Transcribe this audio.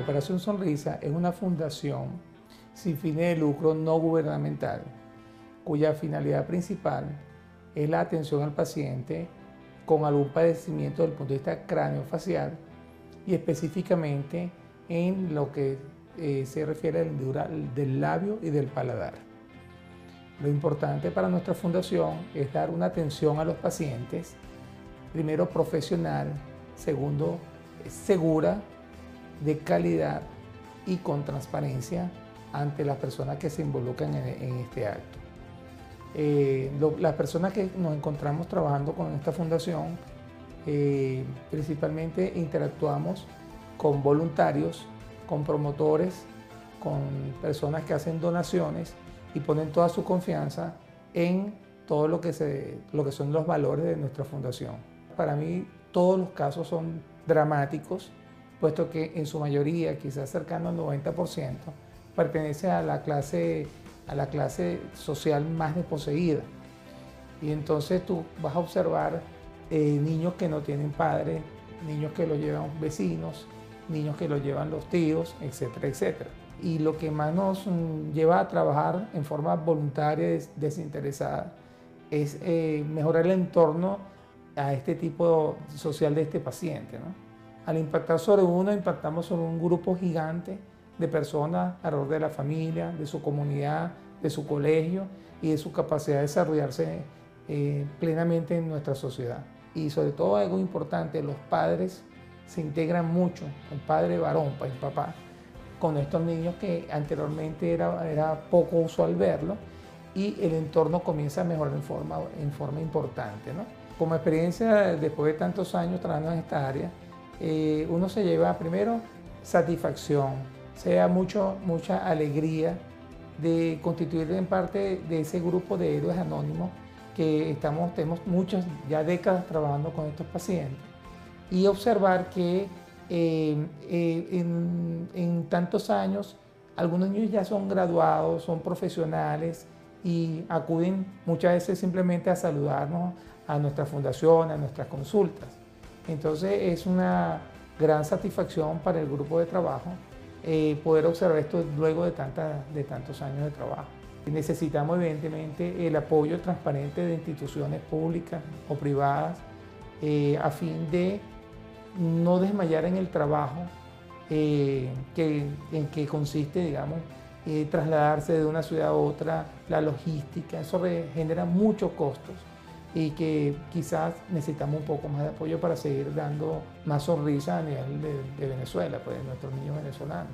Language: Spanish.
Operación Sonrisa es una fundación sin fines de lucro no gubernamental, cuya finalidad principal es la atención al paciente con algún padecimiento desde el punto de vista craneofacial y específicamente en lo que eh, se refiere al del labio y del paladar. Lo importante para nuestra fundación es dar una atención a los pacientes, primero profesional, segundo segura, de calidad y con transparencia ante las personas que se involucran en, este acto. Eh, las personas que nos encontramos trabajando con esta fundación, eh, principalmente interactuamos con voluntarios, con promotores, con personas que hacen donaciones y ponen toda su confianza en todo lo que, se, lo que son los valores de nuestra fundación. Para mí todos los casos son dramáticos, puesto que en su mayoría, quizás cercano al 90%, pertenece a la clase, a la clase social más desposeída. Y entonces tú vas a observar eh, niños que no tienen padres, niños que lo llevan vecinos, niños que lo llevan los tíos, etcétera, etcétera. Y lo que más nos mm, lleva a trabajar en forma voluntaria, desinteresada, es eh, mejorar el entorno a este tipo social de este paciente. Al impactar sobre uno, impactamos sobre un grupo gigante de personas alrededor de la familia, de su comunidad, de su colegio y de su capacidad de desarrollarse eh, plenamente en nuestra sociedad. Y sobre todo algo importante, los padres se integran mucho, el padre varón, el papá, con estos niños que anteriormente era, era poco usual verlo y el entorno comienza a mejorar en forma, en forma importante. ¿no? Como experiencia, después de tantos años trabajando en esta área, eh, uno se lleva primero satisfacción, sea mucho, mucha alegría de constituir en parte de ese grupo de héroes anónimos que estamos, tenemos muchas ya décadas trabajando con estos pacientes y observar que eh, eh, en, en, tantos años algunos niños ya son graduados, son profesionales y acuden muchas veces simplemente a saludarnos a nuestra fundación, a nuestras consultas. Entonces es una gran satisfacción para el grupo de trabajo eh, poder observar esto luego de, de tantos años de trabajo. Necesitamos evidentemente el apoyo transparente de instituciones públicas o privadas eh, a fin de no desmayar en el trabajo eh, que, en que consiste, digamos, trasladarse de una ciudad a otra, la logística, eso genera muchos costos y que quizás necesitamos un poco más de apoyo para seguir dando más sonrisa a nivel de, Venezuela, pues de nuestros niños venezolanos.